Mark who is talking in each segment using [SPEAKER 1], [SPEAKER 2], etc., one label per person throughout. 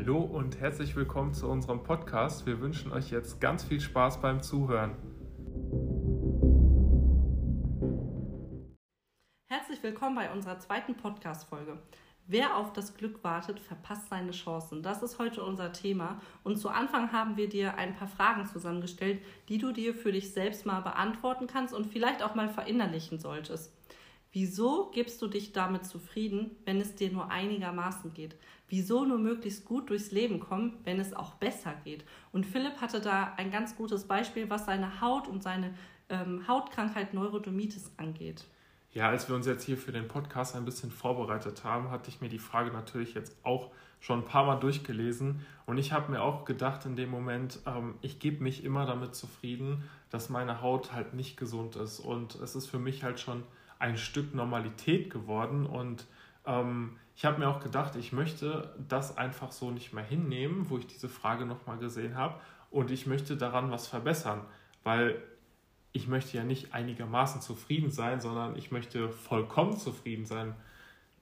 [SPEAKER 1] Hallo und herzlich willkommen zu unserem Podcast. Wir wünschen euch jetzt ganz viel Spaß beim Zuhören.
[SPEAKER 2] Herzlich willkommen bei unserer zweiten Podcast-Folge. Wer auf das Glück wartet, verpasst seine Chancen. Das ist heute unser Thema. Und zu Anfang haben wir dir ein paar Fragen zusammengestellt, die du dir für dich selbst mal beantworten kannst und vielleicht auch mal verinnerlichen solltest. Wieso gibst du dich damit zufrieden, wenn es dir nur einigermaßen geht? Wieso nur möglichst gut durchs Leben kommen, wenn es auch besser geht? Und Philipp hatte da ein ganz gutes Beispiel, was seine Haut und seine ähm, Hautkrankheit Neurodermitis angeht.
[SPEAKER 1] Ja, als wir uns jetzt hier für den Podcast ein bisschen vorbereitet haben, hatte ich mir die Frage natürlich jetzt auch schon ein paar Mal durchgelesen und ich habe mir auch gedacht in dem Moment, ähm, ich gebe mich immer damit zufrieden, dass meine Haut halt nicht gesund ist und es ist für mich halt schon ein Stück Normalität geworden. Und ähm, ich habe mir auch gedacht, ich möchte das einfach so nicht mehr hinnehmen, wo ich diese Frage nochmal gesehen habe und ich möchte daran was verbessern, weil ich möchte ja nicht einigermaßen zufrieden sein, sondern ich möchte vollkommen zufrieden sein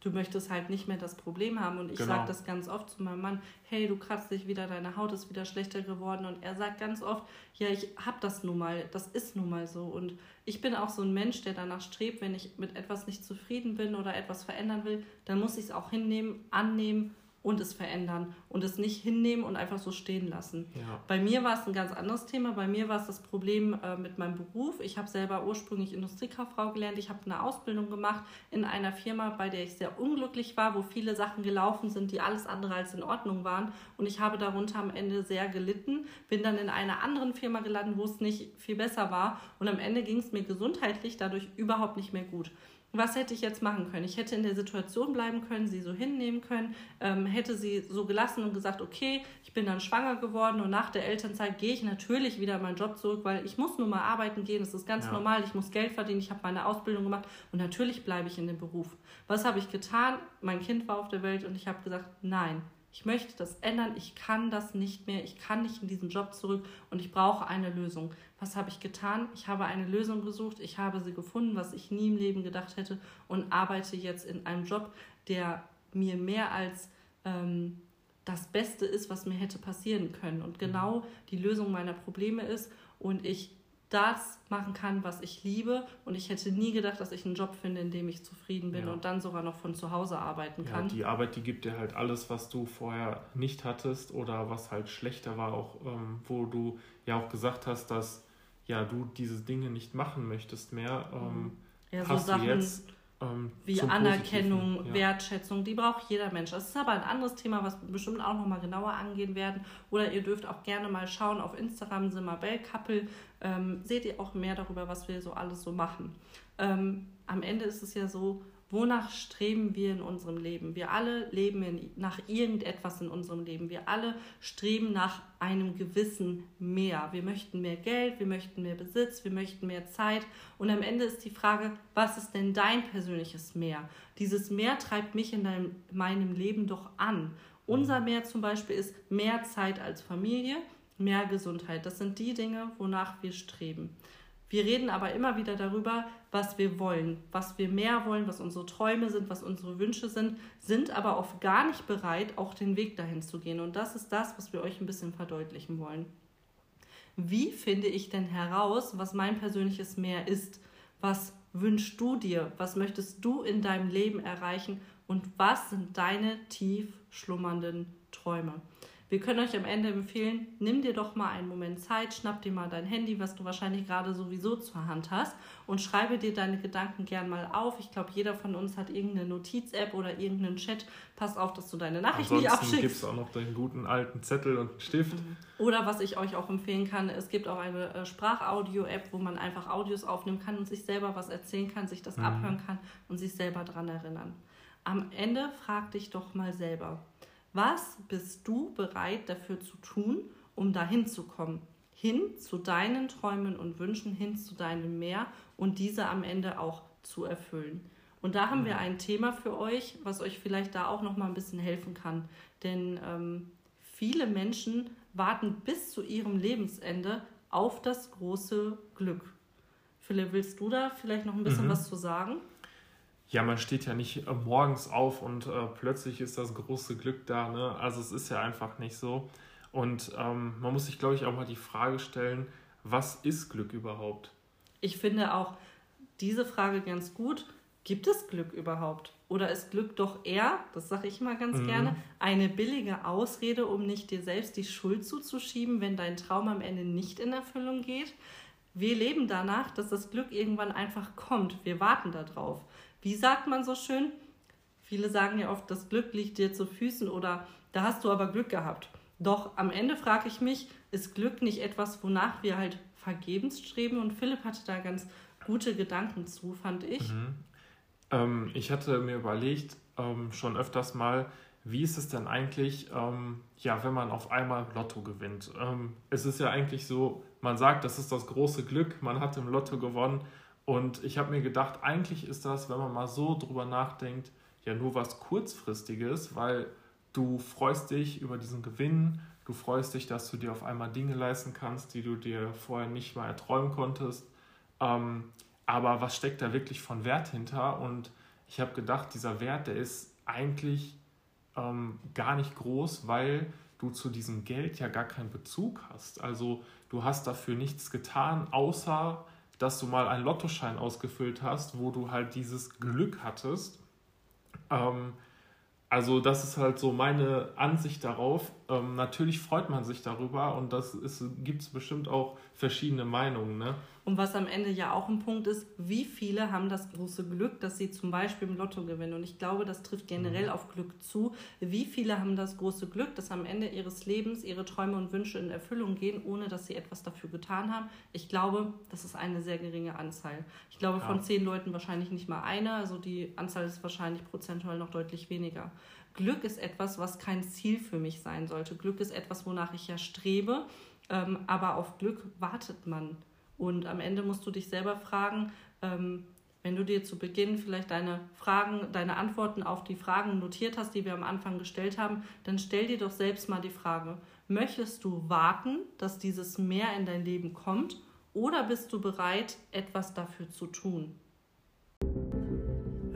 [SPEAKER 2] du möchtest halt nicht mehr das Problem haben. Und ich genau. sage das ganz oft zu meinem Mann, hey, du kratzt dich wieder, deine Haut ist wieder schlechter geworden. Und er sagt ganz oft, ja, ich habe das nun mal, das ist nun mal so. Und ich bin auch so ein Mensch, der danach strebt, wenn ich mit etwas nicht zufrieden bin oder etwas verändern will, dann muss ich es auch hinnehmen, annehmen und es verändern und es nicht hinnehmen und einfach so stehen lassen. Ja. Bei mir war es ein ganz anderes Thema. Bei mir war es das Problem äh, mit meinem Beruf. Ich habe selber ursprünglich Industriekauffrau gelernt. Ich habe eine Ausbildung gemacht in einer Firma, bei der ich sehr unglücklich war, wo viele Sachen gelaufen sind, die alles andere als in Ordnung waren. Und ich habe darunter am Ende sehr gelitten. Bin dann in einer anderen Firma gelandet, wo es nicht viel besser war. Und am Ende ging es mir gesundheitlich dadurch überhaupt nicht mehr gut was hätte ich jetzt machen können? Ich hätte in der Situation bleiben können, sie so hinnehmen können, ähm, hätte sie so gelassen und gesagt, okay, ich bin dann schwanger geworden und nach der Elternzeit gehe ich natürlich wieder in meinen Job zurück, weil ich muss nun mal arbeiten gehen, das ist ganz ja. normal, ich muss Geld verdienen, ich habe meine Ausbildung gemacht und natürlich bleibe ich in dem Beruf. Was habe ich getan? Mein Kind war auf der Welt und ich habe gesagt, nein, ich möchte das ändern, ich kann das nicht mehr, ich kann nicht in diesen Job zurück und ich brauche eine Lösung. Was habe ich getan? Ich habe eine Lösung gesucht, ich habe sie gefunden, was ich nie im Leben gedacht hätte und arbeite jetzt in einem Job, der mir mehr als ähm, das Beste ist, was mir hätte passieren können und genau die Lösung meiner Probleme ist und ich das machen kann, was ich liebe. Und ich hätte nie gedacht, dass ich einen Job finde, in dem ich zufrieden bin ja. und dann sogar noch von zu Hause arbeiten kann.
[SPEAKER 1] Ja, die Arbeit, die gibt dir halt alles, was du vorher nicht hattest oder was halt schlechter war, auch ähm, wo du ja auch gesagt hast, dass ja du diese Dinge nicht machen möchtest mehr. Ähm, ja, so hast Sachen, du jetzt
[SPEAKER 2] ähm, wie Anerkennung, ja. Wertschätzung, die braucht jeder Mensch. Das ist aber ein anderes Thema, was wir bestimmt auch nochmal genauer angehen werden. Oder ihr dürft auch gerne mal schauen auf Instagram, Simabel Couple, ähm, seht ihr auch mehr darüber, was wir so alles so machen. Ähm, am Ende ist es ja so, Wonach streben wir in unserem Leben? Wir alle leben in, nach irgendetwas in unserem Leben. Wir alle streben nach einem gewissen Mehr. Wir möchten mehr Geld, wir möchten mehr Besitz, wir möchten mehr Zeit. Und am Ende ist die Frage, was ist denn dein persönliches Mehr? Dieses Mehr treibt mich in deinem, meinem Leben doch an. Unser Mehr zum Beispiel ist mehr Zeit als Familie, mehr Gesundheit. Das sind die Dinge, wonach wir streben. Wir reden aber immer wieder darüber, was wir wollen, was wir mehr wollen, was unsere Träume sind, was unsere Wünsche sind, sind aber oft gar nicht bereit, auch den Weg dahin zu gehen. Und das ist das, was wir euch ein bisschen verdeutlichen wollen. Wie finde ich denn heraus, was mein persönliches Mehr ist? Was wünschst du dir? Was möchtest du in deinem Leben erreichen? Und was sind deine tief schlummernden Träume? Wir können euch am Ende empfehlen, nimm dir doch mal einen Moment Zeit, schnapp dir mal dein Handy, was du wahrscheinlich gerade sowieso zur Hand hast und schreibe dir deine Gedanken gern mal auf. Ich glaube, jeder von uns hat irgendeine Notiz-App oder irgendeinen Chat. Pass auf, dass du deine Nachrichten nicht abschickst. gibt
[SPEAKER 1] es auch noch deinen guten alten Zettel und Stift. Mhm.
[SPEAKER 2] Oder was ich euch auch empfehlen kann, es gibt auch eine äh, Sprachaudio-App, wo man einfach Audios aufnehmen kann und sich selber was erzählen kann, sich das mhm. abhören kann und sich selber daran erinnern. Am Ende frag dich doch mal selber, was bist du bereit dafür zu tun, um dahin zu kommen? Hin zu deinen Träumen und Wünschen, hin zu deinem Meer und diese am Ende auch zu erfüllen. Und da haben wir mhm. ein Thema für euch, was euch vielleicht da auch noch mal ein bisschen helfen kann. Denn ähm, viele Menschen warten bis zu ihrem Lebensende auf das große Glück. Philipp, willst du da vielleicht noch ein bisschen mhm. was zu sagen?
[SPEAKER 1] Ja, man steht ja nicht äh, morgens auf und äh, plötzlich ist das große Glück da. Ne? Also es ist ja einfach nicht so. Und ähm, man muss sich, glaube ich, auch mal die Frage stellen, was ist Glück überhaupt?
[SPEAKER 2] Ich finde auch diese Frage ganz gut. Gibt es Glück überhaupt? Oder ist Glück doch eher, das sage ich mal ganz mhm. gerne, eine billige Ausrede, um nicht dir selbst die Schuld zuzuschieben, wenn dein Traum am Ende nicht in Erfüllung geht? Wir leben danach, dass das Glück irgendwann einfach kommt. Wir warten darauf. Wie sagt man so schön? Viele sagen ja oft, das Glück liegt dir zu Füßen oder da hast du aber Glück gehabt. Doch am Ende frage ich mich, ist Glück nicht etwas, wonach wir halt vergebens streben? Und Philipp hatte da ganz gute Gedanken zu, fand ich.
[SPEAKER 1] Mhm. Ähm, ich hatte mir überlegt, ähm, schon öfters mal, wie ist es denn eigentlich, ähm, ja, wenn man auf einmal Lotto gewinnt? Ähm, es ist ja eigentlich so, man sagt, das ist das große Glück, man hat im Lotto gewonnen und ich habe mir gedacht, eigentlich ist das, wenn man mal so drüber nachdenkt, ja nur was kurzfristiges, weil du freust dich über diesen Gewinn, du freust dich, dass du dir auf einmal Dinge leisten kannst, die du dir vorher nicht mal erträumen konntest. Ähm, aber was steckt da wirklich von Wert hinter? Und ich habe gedacht, dieser Wert, der ist eigentlich ähm, gar nicht groß, weil du zu diesem Geld ja gar keinen Bezug hast. Also du hast dafür nichts getan, außer dass du mal einen Lottoschein ausgefüllt hast, wo du halt dieses Glück hattest. Ähm, also das ist halt so meine Ansicht darauf. Ähm, natürlich freut man sich darüber und das gibt es bestimmt auch verschiedene Meinungen. Ne?
[SPEAKER 2] Und was am Ende ja auch ein Punkt ist, wie viele haben das große Glück, dass sie zum Beispiel im Lotto gewinnen. Und ich glaube, das trifft generell mhm. auf Glück zu. Wie viele haben das große Glück, dass am Ende ihres Lebens ihre Träume und Wünsche in Erfüllung gehen, ohne dass sie etwas dafür getan haben? Ich glaube, das ist eine sehr geringe Anzahl. Ich glaube, von ja. zehn Leuten wahrscheinlich nicht mal eine. Also die Anzahl ist wahrscheinlich prozentual noch deutlich weniger. Glück ist etwas, was kein Ziel für mich sein sollte. Glück ist etwas, wonach ich ja strebe. Ähm, aber auf Glück wartet man und am Ende musst du dich selber fragen, ähm, wenn du dir zu Beginn vielleicht deine Fragen, deine Antworten auf die Fragen notiert hast, die wir am Anfang gestellt haben, dann stell dir doch selbst mal die Frage, möchtest du warten, dass dieses Mehr in dein Leben kommt oder bist du bereit, etwas dafür zu tun?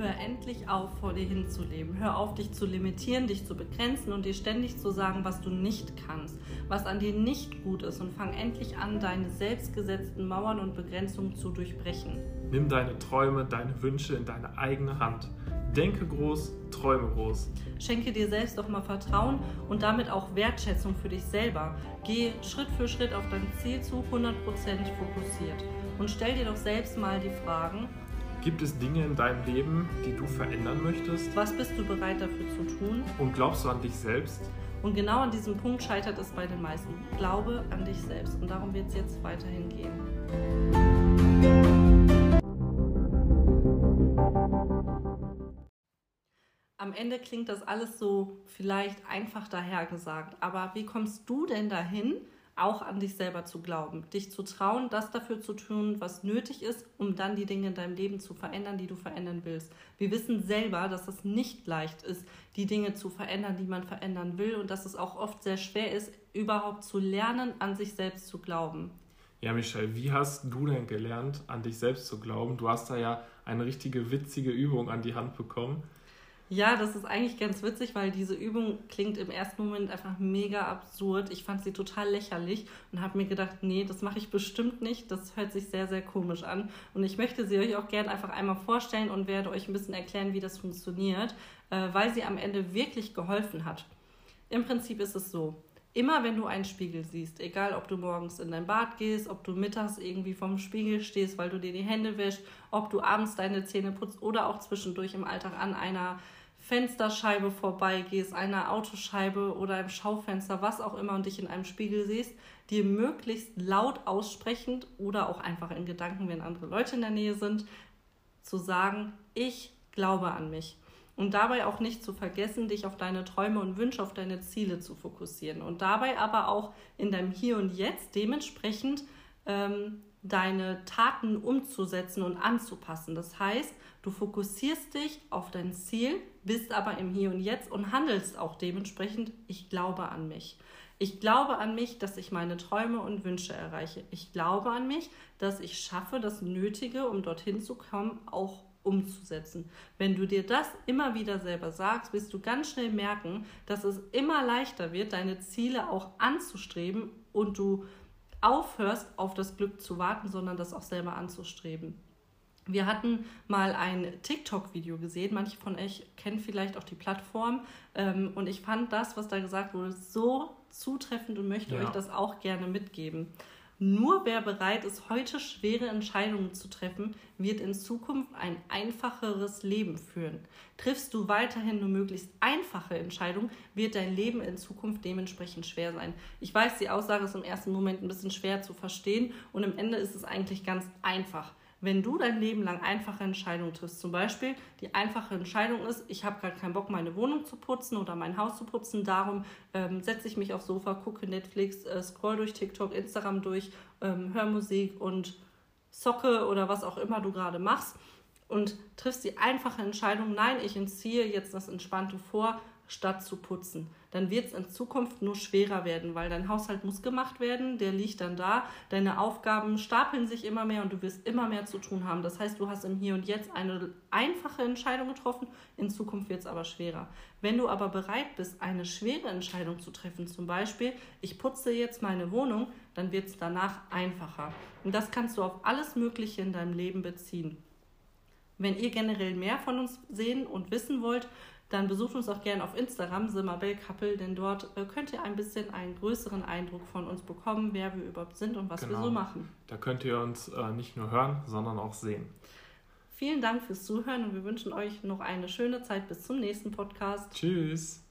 [SPEAKER 2] Hör endlich auf, vor dir hinzuleben. Hör auf, dich zu limitieren, dich zu begrenzen und dir ständig zu sagen, was du nicht kannst, was an dir nicht gut ist und fang endlich an, deine selbstgesetzten Mauern und Begrenzungen zu durchbrechen.
[SPEAKER 1] Nimm deine Träume, deine Wünsche in deine eigene Hand. Denke groß, träume groß.
[SPEAKER 2] Schenke dir selbst doch mal Vertrauen und damit auch Wertschätzung für dich selber. Geh Schritt für Schritt auf dein Ziel zu, 100% fokussiert. Und stell dir doch selbst mal die Fragen,
[SPEAKER 1] Gibt es Dinge in deinem Leben, die du verändern möchtest?
[SPEAKER 2] Was bist du bereit dafür zu tun?
[SPEAKER 1] Und glaubst du an dich selbst?
[SPEAKER 2] Und genau an diesem Punkt scheitert es bei den meisten. Glaube an dich selbst. Und darum wird es jetzt weiterhin gehen. Am Ende klingt das alles so vielleicht einfach dahergesagt. Aber wie kommst du denn dahin, auch an dich selber zu glauben, dich zu trauen, das dafür zu tun, was nötig ist, um dann die Dinge in deinem Leben zu verändern, die du verändern willst. Wir wissen selber, dass es nicht leicht ist, die Dinge zu verändern, die man verändern will und dass es auch oft sehr schwer ist, überhaupt zu lernen, an sich selbst zu glauben.
[SPEAKER 1] Ja, Michelle, wie hast du denn gelernt, an dich selbst zu glauben? Du hast da ja eine richtige witzige Übung an die Hand bekommen.
[SPEAKER 2] Ja, das ist eigentlich ganz witzig, weil diese Übung klingt im ersten Moment einfach mega absurd. Ich fand sie total lächerlich und habe mir gedacht, nee, das mache ich bestimmt nicht. Das hört sich sehr, sehr komisch an. Und ich möchte sie euch auch gerne einfach einmal vorstellen und werde euch ein bisschen erklären, wie das funktioniert, äh, weil sie am Ende wirklich geholfen hat. Im Prinzip ist es so. Immer wenn du einen Spiegel siehst, egal ob du morgens in dein Bad gehst, ob du mittags irgendwie vorm Spiegel stehst, weil du dir die Hände wäschst, ob du abends deine Zähne putzt oder auch zwischendurch im Alltag an einer Fensterscheibe vorbeigehst, einer Autoscheibe oder einem Schaufenster, was auch immer und dich in einem Spiegel siehst, dir möglichst laut aussprechend oder auch einfach in Gedanken, wenn andere Leute in der Nähe sind, zu sagen, ich glaube an mich. Und dabei auch nicht zu vergessen, dich auf deine Träume und Wünsche, auf deine Ziele zu fokussieren. Und dabei aber auch in deinem Hier und Jetzt dementsprechend ähm, deine Taten umzusetzen und anzupassen. Das heißt, du fokussierst dich auf dein Ziel, bist aber im Hier und Jetzt und handelst auch dementsprechend, ich glaube an mich. Ich glaube an mich, dass ich meine Träume und Wünsche erreiche. Ich glaube an mich, dass ich schaffe, das Nötige, um dorthin zu kommen, auch umzusetzen. Wenn du dir das immer wieder selber sagst, wirst du ganz schnell merken, dass es immer leichter wird, deine Ziele auch anzustreben und du aufhörst, auf das Glück zu warten, sondern das auch selber anzustreben. Wir hatten mal ein TikTok-Video gesehen, manche von euch kennen vielleicht auch die Plattform ähm, und ich fand das, was da gesagt wurde, so zutreffend und möchte ja. euch das auch gerne mitgeben. Nur wer bereit ist, heute schwere Entscheidungen zu treffen, wird in Zukunft ein einfacheres Leben führen. Triffst du weiterhin nur möglichst einfache Entscheidungen, wird dein Leben in Zukunft dementsprechend schwer sein. Ich weiß, die Aussage ist im ersten Moment ein bisschen schwer zu verstehen und im Ende ist es eigentlich ganz einfach wenn du dein Leben lang einfache Entscheidungen triffst, zum Beispiel die einfache Entscheidung ist, ich habe gerade keinen Bock, meine Wohnung zu putzen oder mein Haus zu putzen, darum ähm, setze ich mich aufs Sofa, gucke Netflix, äh, scroll durch TikTok, Instagram durch, ähm, hör Musik und zocke oder was auch immer du gerade machst und triffst die einfache Entscheidung, nein, ich entziehe jetzt das Entspannte vor, statt zu putzen. Dann wird es in Zukunft nur schwerer werden, weil dein Haushalt muss gemacht werden, der liegt dann da, deine Aufgaben stapeln sich immer mehr und du wirst immer mehr zu tun haben. Das heißt, du hast im Hier und Jetzt eine einfache Entscheidung getroffen, in Zukunft wird es aber schwerer. Wenn du aber bereit bist, eine schwere Entscheidung zu treffen, zum Beispiel, ich putze jetzt meine Wohnung, dann wird es danach einfacher. Und das kannst du auf alles Mögliche in deinem Leben beziehen. Wenn ihr generell mehr von uns sehen und wissen wollt, dann besucht uns auch gerne auf Instagram, Simabel Kappel, denn dort äh, könnt ihr ein bisschen einen größeren Eindruck von uns bekommen, wer wir überhaupt sind und was genau. wir so genau. machen.
[SPEAKER 1] Da könnt ihr uns äh, nicht nur hören, sondern auch sehen.
[SPEAKER 2] Vielen Dank fürs Zuhören und wir wünschen euch noch eine schöne Zeit bis zum nächsten Podcast.
[SPEAKER 1] Tschüss.